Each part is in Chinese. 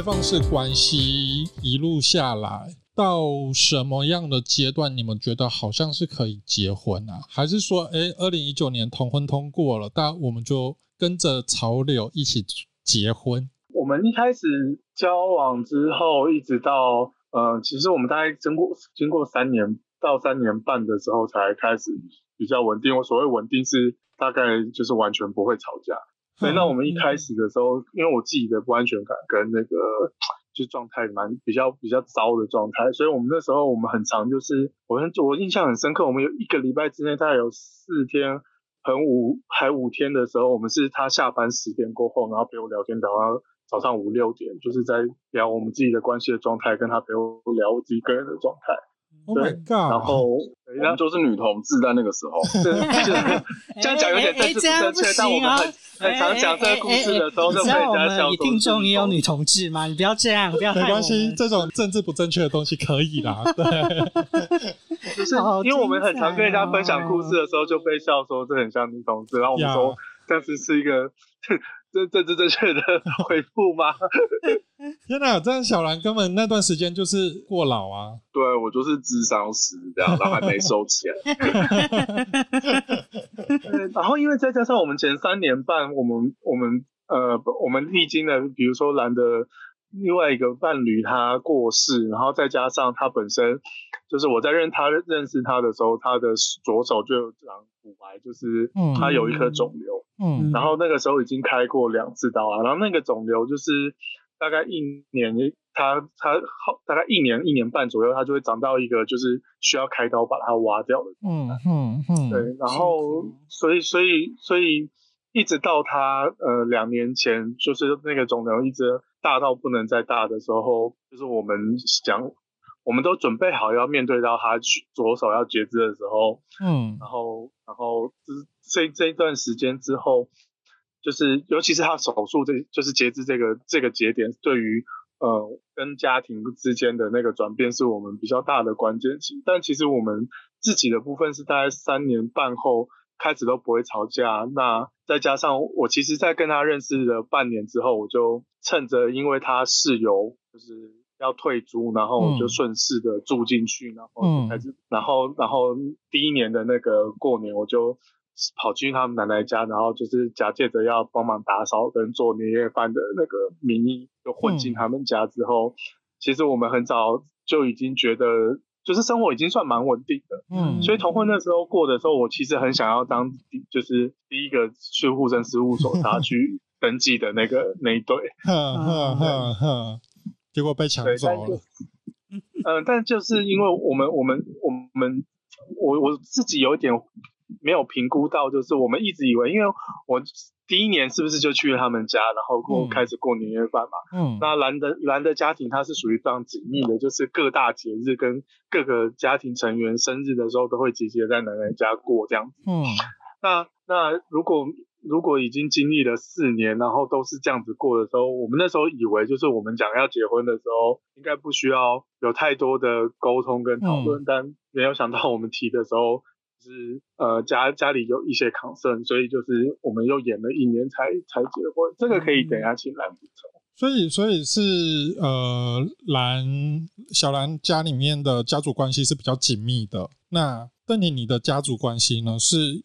开放式关系一路下来，到什么样的阶段，你们觉得好像是可以结婚啊？还是说，哎，二零一九年同婚通过了，但我们就跟着潮流一起结婚？我们一开始交往之后，一直到呃，其实我们大概经过经过三年到三年半的时候，才开始比较稳定。我所谓稳定是大概就是完全不会吵架。所以那我们一开始的时候，因为我自己的不安全感跟那个就状态蛮比较比较糟的状态，所以我们那时候我们很长就是，我我印象很深刻，我们有一个礼拜之内大概有四天，很五还五天的时候，我们是他下班十点过后，然后陪我聊天聊到早上五六点，就是在聊我们自己的关系的状态，跟他陪我聊我自己个人的状态。Oh my God！然后 人家都是女同志在那个时候，这样讲有点政治不正确，但我们很很常讲这个故事的时候，就被人家笑说。听众也有女同志吗？你不要这样，不要。没关系，这种政治不正确的东西可以啦。对，就是因为我们很常跟人家分享故事的时候，就被笑说这很像女同志，然后我们说但是是一个。这这这正确的 回复吗？天哪，这样小兰根本那段时间就是过劳啊！对，我就是智商师这样，然后还没收钱。然后因为再加上我们前三年半，我们我们呃我们历经了，比如说兰的另外一个伴侣他过世，然后再加上他本身就是我在认他认识他的时候，他的左手就有长骨癌，就是他有一颗肿瘤。嗯嗯，然后那个时候已经开过两次刀啊，然后那个肿瘤就是大概一年，它它好大概一年一年半左右，它就会长到一个就是需要开刀把它挖掉的。嗯嗯嗯，对，然后所以所以所以一直到它呃两年前，就是那个肿瘤一直大到不能再大的时候，就是我们讲我们都准备好要面对到他去左手要截肢的时候，嗯，然后然后就是。这这一段时间之后，就是尤其是他手术这，就是截肢这个这个节点，对于呃跟家庭之间的那个转变，是我们比较大的关键期。但其实我们自己的部分是大概三年半后开始都不会吵架。那再加上我其实，在跟他认识了半年之后，我就趁着因为他室友就是要退租，然后我就顺势的住进去，然后就开始，然后然后第一年的那个过年，我就。跑去他们奶奶家，然后就是假借着要帮忙打扫跟做年夜饭的那个名义，就混进他们家之后，嗯、其实我们很早就已经觉得，就是生活已经算蛮稳定的。嗯，所以同婚那时候过的时候，我其实很想要当就是第一个去户政事务所他去登记的那个那一对。结果被抢走了。嗯、呃，但就是因为我们我们我们我我自己有一点。没有评估到，就是我们一直以为，因为我第一年是不是就去了他们家，然后过开始过年夜饭嘛。嗯。那兰的兰的家庭，它是属于非常紧密的，就是各大节日跟各个家庭成员生日的时候，都会集结在奶奶家过这样子。嗯。那那如果如果已经经历了四年，然后都是这样子过的时候，我们那时候以为，就是我们讲要结婚的时候，应该不需要有太多的沟通跟讨论，嗯、但没有想到我们提的时候。是呃家家里有一些 concern，所以就是我们又演了一年才才结婚。这个可以等一下请兰补充。所以所以是呃兰小兰家里面的家族关系是比较紧密的。那邓婷你的家族关系呢是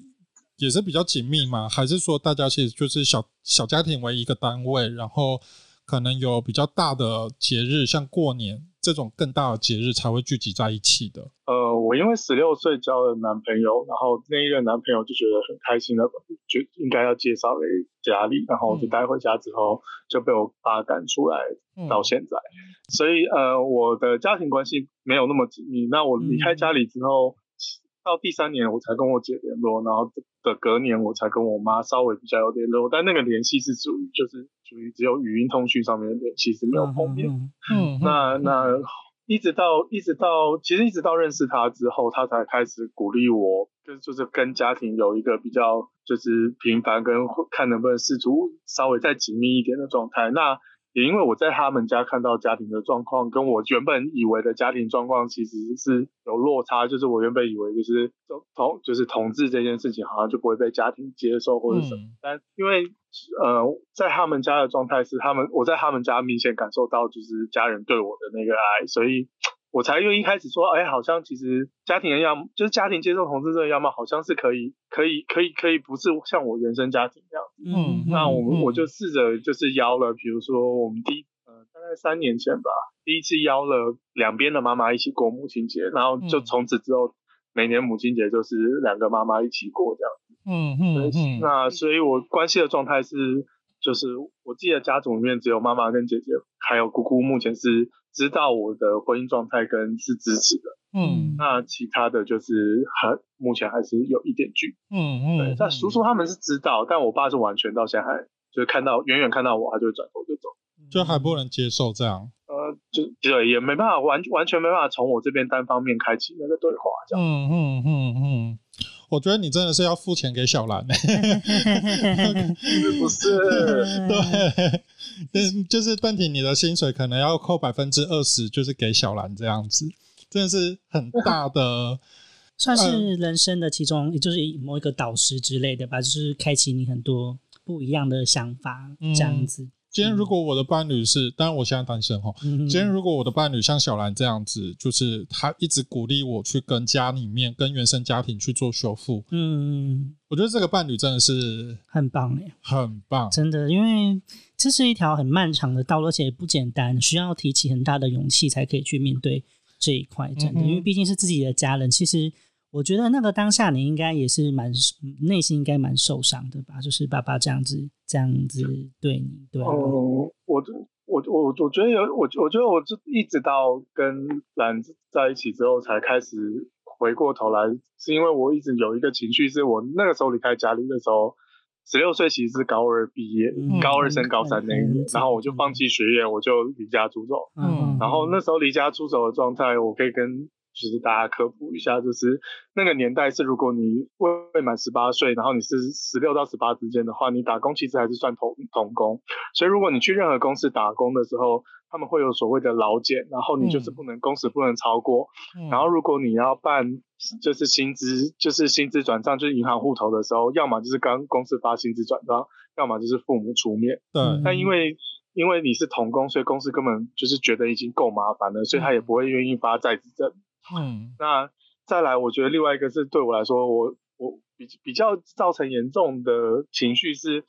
也是比较紧密吗？还是说大家其实就是小小家庭为一个单位，然后可能有比较大的节日，像过年。这种更大的节日才会聚集在一起的。呃，我因为十六岁交了男朋友，然后那一任男朋友就觉得很开心的，就应该要介绍给家里，然后就带回家之后就被我爸赶出来，到现在。嗯、所以呃，我的家庭关系没有那么紧密。那我离开家里之后。嗯到第三年我才跟我姐联络，然后的隔年我才跟我妈稍微比较有联络，但那个联系是属于就是属于只有语音通讯上面的联系，是没有碰面。嗯，那那一直到一直到其实一直到认识他之后，他才开始鼓励我，就就是跟家庭有一个比较就是频繁跟看能不能试图稍微再紧密一点的状态。那也因为我在他们家看到家庭的状况，跟我原本以为的家庭状况其实是有落差。就是我原本以为就是同就是同志这件事情好像就不会被家庭接受或者什么，嗯、但因为呃在他们家的状态是他们我在他们家明显感受到就是家人对我的那个爱，所以。我才又一开始说，哎，好像其实家庭的样，就是家庭接受同志这个样貌，好像是可以，可以，可以，可以，不是像我原生家庭这样子。嗯，那我们、嗯、我就试着就是邀了，比如说我们第呃大概三年前吧，第一次邀了两边的妈妈一起过母亲节，然后就从此之后、嗯、每年母亲节就是两个妈妈一起过这样子。嗯嗯嗯。那所以我关系的状态是，就是我自己的家族里面只有妈妈跟姐姐，还有姑姑，目前是。知道我的婚姻状态跟是支持的，嗯，那其他的就是很目前还是有一点距离，嗯嗯，对，但叔叔他们是知道，但我爸是完全到现在还就是看到远远看到我，他就会转头就走，就还不能接受这样，呃，就对，也没办法完完全没办法从我这边单方面开启那个对话，这样，嗯嗯嗯嗯。我觉得你真的是要付钱给小兰，是 不是？对，就是问题，你的薪水可能要扣百分之二十，就是给小兰这样子，真的是很大的，算是人生的其中，也就是某一个导师之类的吧，就是开启你很多不一样的想法，这样子。今天如果我的伴侣是，当然我现在单身哈。今天如果我的伴侣像小兰这样子，就是他一直鼓励我去跟家里面、跟原生家庭去做修复。嗯，我觉得这个伴侣真的是很棒哎，很棒，真的，因为这是一条很漫长的道路，而且也不简单，需要提起很大的勇气才可以去面对这一块。真的，因为毕竟是自己的家人，其实。我觉得那个当下你应该也是蛮内心应该蛮受伤的吧？就是爸爸这样子这样子对你，对。哦、嗯，我我我我我觉得有我我觉得我就一直到跟兰在一起之后才开始回过头来，是因为我一直有一个情绪，是我那个时候离开家里的时候，十六岁其实是高二毕业，嗯、高二升高三那一年，嗯、然后我就放弃学业，我就离家出走。嗯，然后那时候离家出走的状态，我可以跟。就是大家科普一下，就是那个年代是，如果你未满十八岁，然后你是十六到十八之间的话，你打工其实还是算童童工。所以如果你去任何公司打工的时候，他们会有所谓的劳检，然后你就是不能、嗯、工时不能超过。嗯、然后如果你要办就是薪资就是薪资转账就是银行户头的时候，要么就是刚公司发薪资转账，要么就是父母出面。对。但因为因为你是童工，所以公司根本就是觉得已经够麻烦了，所以他也不会愿意发在职证。嗯，那再来，我觉得另外一个是对我来说，我我比比较造成严重的情绪是，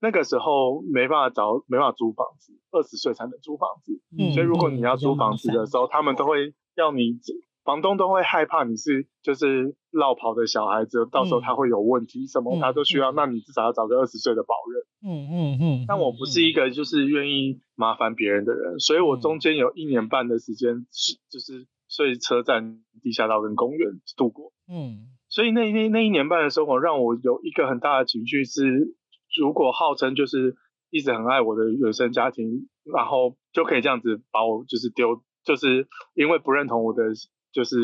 那个时候没办法找，没办法租房子，二十岁才能租房子，嗯，所以如果你要租房子的时候，他们都会要你，房东都会害怕你是就是落跑的小孩子，到时候他会有问题什么，他都需要，那你至少要找个二十岁的保人，嗯嗯嗯，但我不是一个就是愿意麻烦别人的人，所以我中间有一年半的时间是就是。睡车站、地下道跟公园度过。嗯，所以那那那一年半的生活让我有一个很大的情绪是，如果号称就是一直很爱我的原生家庭，然后就可以这样子把我就是丢，就是因为不认同我的就是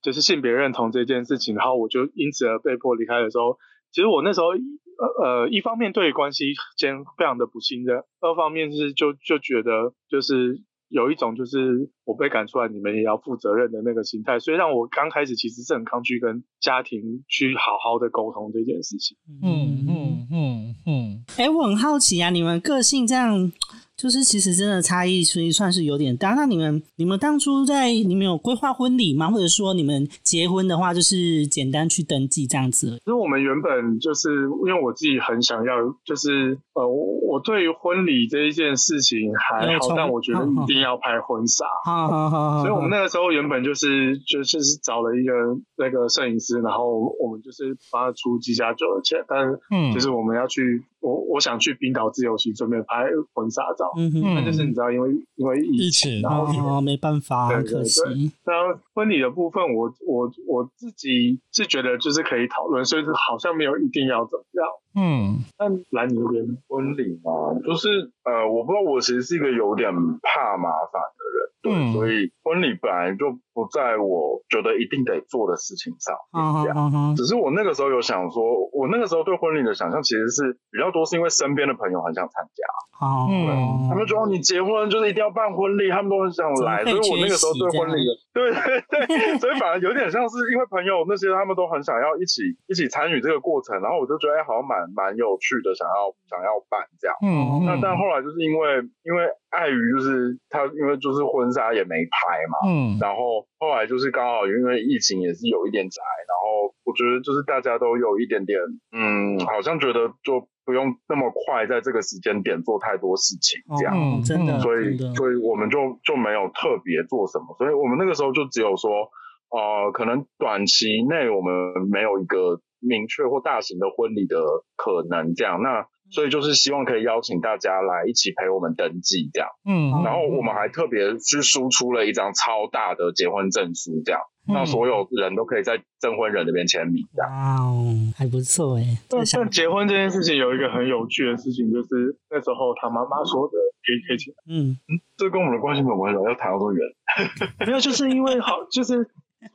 就是性别认同这件事情，然后我就因此而被迫离开的时候，其实我那时候呃呃一方面对于关系间非常的不信任，二方面是就就觉得就是。有一种就是我被赶出来，你们也要负责任的那个心态，所以让我刚开始其实是很抗拒跟家庭去好好的沟通这件事情。嗯嗯嗯嗯。哎、欸，我很好奇啊，你们个性这样。就是其实真的差异，所以算是有点大。那你们你们当初在你们有规划婚礼吗？或者说你们结婚的话，就是简单去登记这样子？其实我们原本就是因为我自己很想要，就是呃，我对于婚礼这一件事情还好，但我觉得一定要拍婚纱。好好好。所以我们那个时候原本就是就是找了一个那个摄影师，然后我们就是帮他出机加酒的钱，但是嗯，就是我们要去。我我想去冰岛自由行，顺便拍婚纱照。嗯哼，那就是你知道，因为因为疫情，然后哦，没办法，很可惜。那婚礼的部分，我我我自己是觉得就是可以讨论，所以好像没有一定要怎么样。嗯，但来你那边婚礼嘛，就是呃，我不知道，我其实是一个有点怕麻烦的。人，对，嗯、所以婚礼本来就不在我觉得一定得做的事情上面，这样。嗯嗯、只是我那个时候有想说，我那个时候对婚礼的想象其实是比较多，是因为身边的朋友很想参加。哦，嗯，他们说你结婚就是一定要办婚礼，他们都很想来，所以我那个时候对婚礼的，对对 对，所以反而有点像是因为朋友那些他们都很想要一起一起参与这个过程，然后我就觉得哎，好像蛮蛮有趣的，想要想要办这样。嗯，那但后来就是因为因为碍于就是他因为就是婚纱也没拍嘛，嗯，然后后来就是刚好因为疫情也是有一点宅，然后我觉得就是大家都有一点点嗯，好像觉得就。不用那么快在这个时间点做太多事情，这样，哦、真的，所以所以我们就就没有特别做什么，所以我们那个时候就只有说，呃，可能短期内我们没有一个明确或大型的婚礼的可能，这样，那所以就是希望可以邀请大家来一起陪我们登记，这样，嗯，然后我们还特别去输出了一张超大的结婚证书，这样。让所有人都可以在证婚人那边签名，这样。哇哦，还不错哎。但但结婚这件事情有一个很有趣的事情，就是那时候他妈妈说的，可以可以请。嗯嗯，这跟我们的关系没有关系，要谈到多远。没有，就是因为好，就是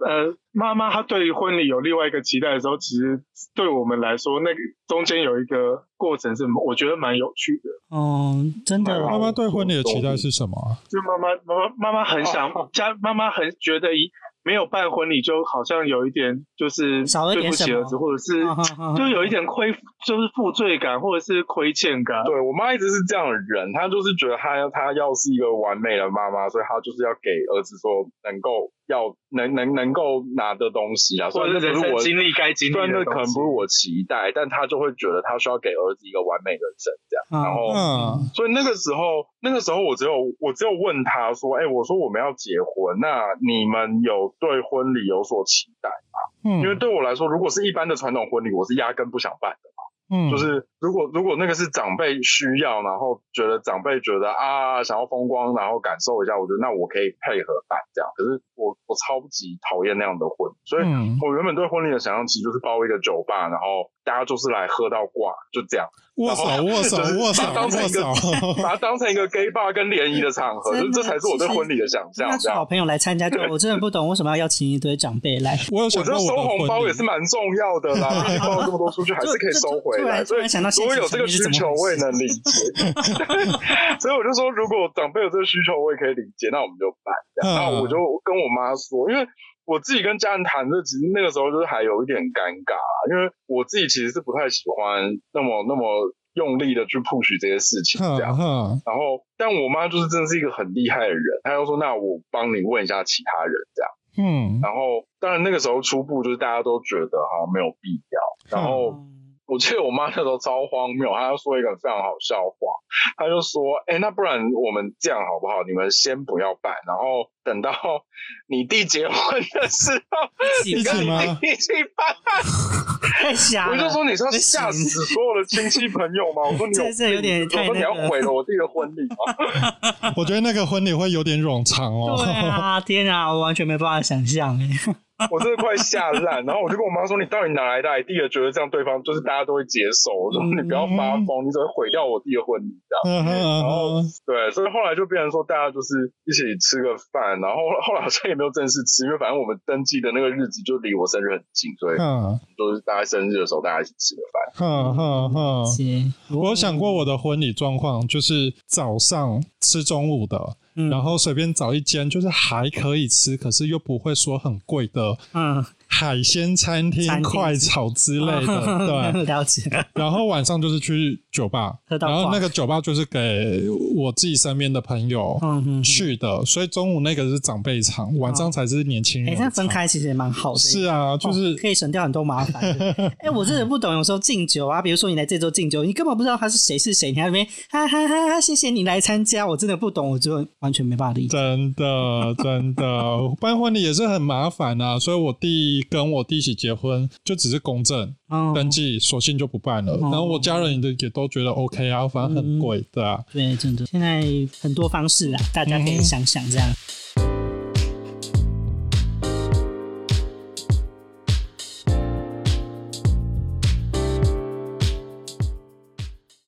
呃，妈妈她对于婚礼有另外一个期待的时候，其实对我们来说，那个中间有一个过程是我觉得蛮有趣的。哦，真的。妈妈对婚礼的期待是什么？就妈妈妈妈妈妈很想家，妈妈很觉得一。没有办婚礼，就好像有一点就是对不起儿子，或者是就有一点亏，就是负罪感，或者是亏欠感。对，我妈一直是这样的人，她就是觉得她她要是一个完美的妈妈，所以她就是要给儿子说能够要能能能够拿的东西啊，或者是人生经历该经历的东西。虽然那可能不是我期待，但他就会觉得他需要给儿子一个完美的人生这样。然后，所以那个时候那个时候我只有我只有问他说，哎，我说我们要结婚，那你们有？对婚礼有所期待吗？嗯，因为对我来说，如果是一般的传统婚礼，我是压根不想办的嘛。嗯，就是如果如果那个是长辈需要，然后觉得长辈觉得啊想要风光，然后感受一下，我觉得那我可以配合办这样。可是我我超级讨厌那样的婚，所以我原本对婚礼的想象其实就是包一个酒吧，然后大家就是来喝到挂，就这样。握手，握手，握手，把它当成一个，把它当成一个 gay bar 跟联谊的场合，就这才是我对婚礼的想象。这样，好朋友来参加，就我真的不懂为什么要邀请一堆长辈来。我有想过，我觉得收红包也是蛮重要的啦，包了这么多出去，还是可以收回来。所以，如果有这个需求，我也能理解。所以我就说，如果长辈有这个需求，我也可以理解，那我们就办。然后我就跟我妈说，因为。我自己跟家人谈这，其实那个时候就是还有一点尴尬，因为我自己其实是不太喜欢那么那么用力的去 push 这些事情这样。然后，但我妈就是真的是一个很厉害的人，她就说：“那我帮你问一下其他人这样。”嗯，然后当然那个时候初步就是大家都觉得好像没有必要，然后。我记得我妈那时候超荒谬，她要说一个非常好笑话，她就说：“哎、欸，那不然我们这样好不好？你们先不要办，然后等到 你弟结婚的时候，你跟你弟？一起办。”太瞎了！我就说你是要吓死所有的亲戚朋友吗？我说你有，这有点太、那个、我说你要毁了我弟的婚礼吗？我觉得那个婚礼会有点冗长哦。对啊，天啊，我完全没办法想象哎。我真的快吓烂，然后我就跟我妈说：“你到底哪来的 idea？觉得这样对方就是大家都会接受？我说你不要发疯，你只会毁掉我弟的婚礼这样。”然后对，所以后来就变成说大家就是一起吃个饭，然后后来好像也没有正式吃，因为反正我们登记的那个日子就离我生日很近，所以都是大家生日的时候大家一起吃个饭。哼哼哼，我有想过我的婚礼状况，就是早上吃中午的。嗯、然后随便找一间，就是还可以吃，可是又不会说很贵的。嗯。海鲜餐厅、快炒之类的，对，了解。然后晚上就是去酒吧，然后那个酒吧就是给我自己身边的朋友去的，所以中午那个是长辈场，晚上才是年轻人。哎，这分开其实也蛮好的。是啊，就是可以省掉很多麻烦。哎，我真的不懂，有时候敬酒啊，比如说你来这桌敬酒，你根本不知道他是谁是谁，你还在那边哈哈哈哈，谢谢你来参加，我真的不懂，我就完全没办法理解。真的，真的，办婚礼也是很麻烦啊，所以我第。跟我弟一起结婚，就只是公证、oh. 登记，索性就不办了。Oh. 然后我家人也也都觉得 OK 啊，反正很贵，对啊。对，真的，现在很多方式啊，大家可以想想这样。嗯